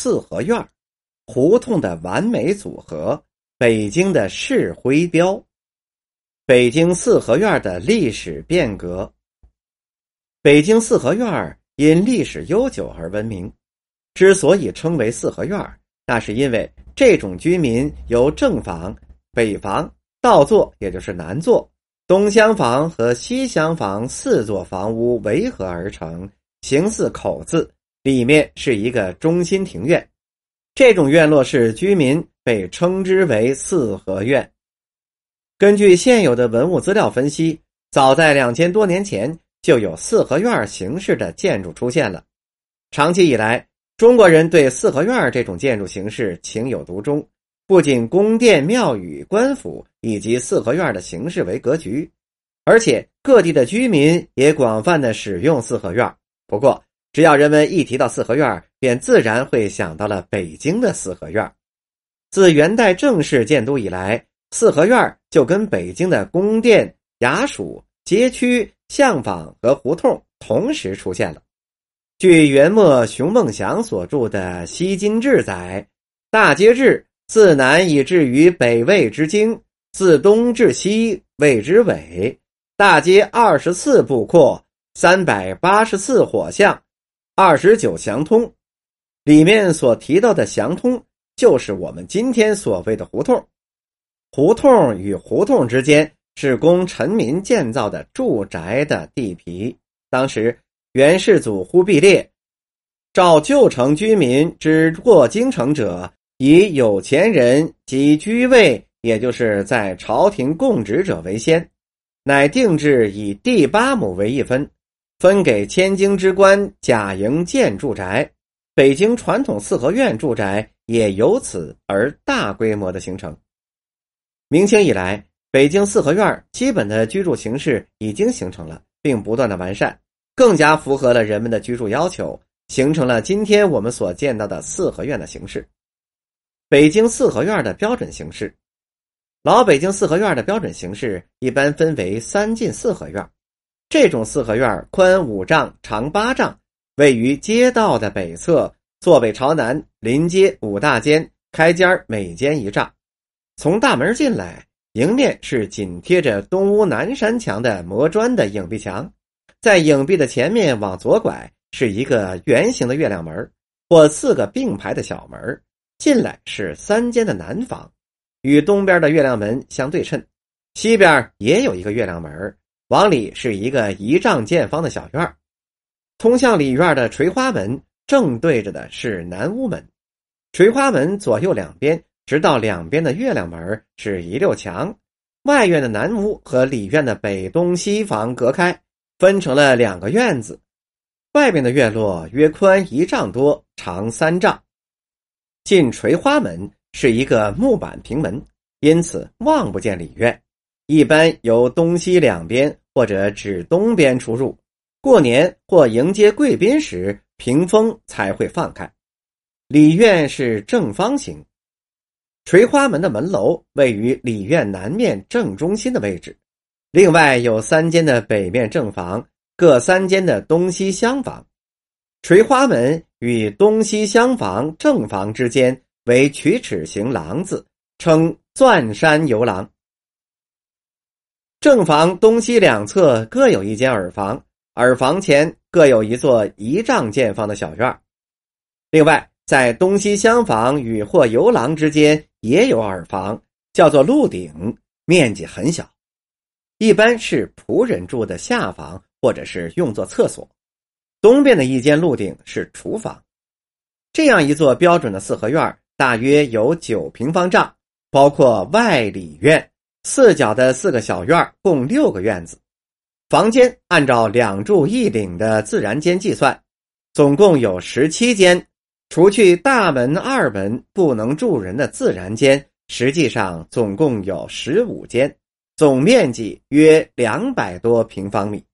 四合院胡同的完美组合，北京的市徽标。北京四合院的历史变革。北京四合院因历史悠久而闻名。之所以称为四合院那是因为这种居民由正房、北房、倒座，也就是南座、东厢房和西厢房四座房屋围合而成，形似口字，里面是一个中心庭院。这种院落式居民被称之为四合院。根据现有的文物资料分析，早在两千多年前就有四合院形式的建筑出现了。长期以来，中国人对四合院这种建筑形式情有独钟，不仅宫殿、庙宇、官府以及四合院的形式为格局，而且各地的居民也广泛的使用四合院。不过，只要人们一提到四合院，便自然会想到了北京的四合院。自元代正式建都以来，四合院就跟北京的宫殿、衙署、街区、巷坊和胡同同时出现了。据元末熊梦祥所著的《西京志》载，大街至自南以至于北魏之京，自东至西谓之尾。大街二十四步阔，三百八十四火巷，二十九祥通。里面所提到的祥通，就是我们今天所谓的胡同。胡同与胡同之间是供臣民建造的住宅的地皮，当时。元世祖忽必烈召旧城居民之过京城者，以有钱人及居位，也就是在朝廷供职者为先，乃定制以第八亩为一分，分给千金之官假营建住宅。北京传统四合院住宅也由此而大规模的形成。明清以来，北京四合院基本的居住形式已经形成了，并不断的完善。更加符合了人们的居住要求，形成了今天我们所见到的四合院的形式。北京四合院的标准形式，老北京四合院的标准形式一般分为三进四合院。这种四合院宽五丈，长八丈，位于街道的北侧，坐北朝南，临街五大间，开间每间一丈。从大门进来，迎面是紧贴着东屋南山墙的磨砖的影壁墙。在影壁的前面往左拐是一个圆形的月亮门，或四个并排的小门。进来是三间的南房，与东边的月亮门相对称。西边也有一个月亮门，往里是一个一丈见方的小院。通向里院的垂花门正对着的是南屋门。垂花门左右两边，直到两边的月亮门是一溜墙。外院的南屋和里院的北、东、西房隔开。分成了两个院子，外面的院落约宽一丈多，长三丈。进垂花门是一个木板平门，因此望不见里院。一般由东西两边或者指东边出入。过年或迎接贵宾时，屏风才会放开。里院是正方形，垂花门的门楼位于里院南面正中心的位置。另外有三间的北面正房，各三间的东西厢房。垂花门与东西厢房正房之间为曲尺形廊子，称钻山游廊。正房东西两侧各有一间耳房，耳房前各有一座一丈见方的小院。另外，在东西厢房与或游廊之间也有耳房，叫做鹿顶，面积很小。一般是仆人住的下房，或者是用作厕所。东边的一间鹿顶是厨房。这样一座标准的四合院，大约有九平方丈，包括外里院、四角的四个小院，共六个院子。房间按照两柱一檩的自然间计算，总共有十七间，除去大门、二门不能住人的自然间，实际上总共有十五间。总面积约两百多平方米。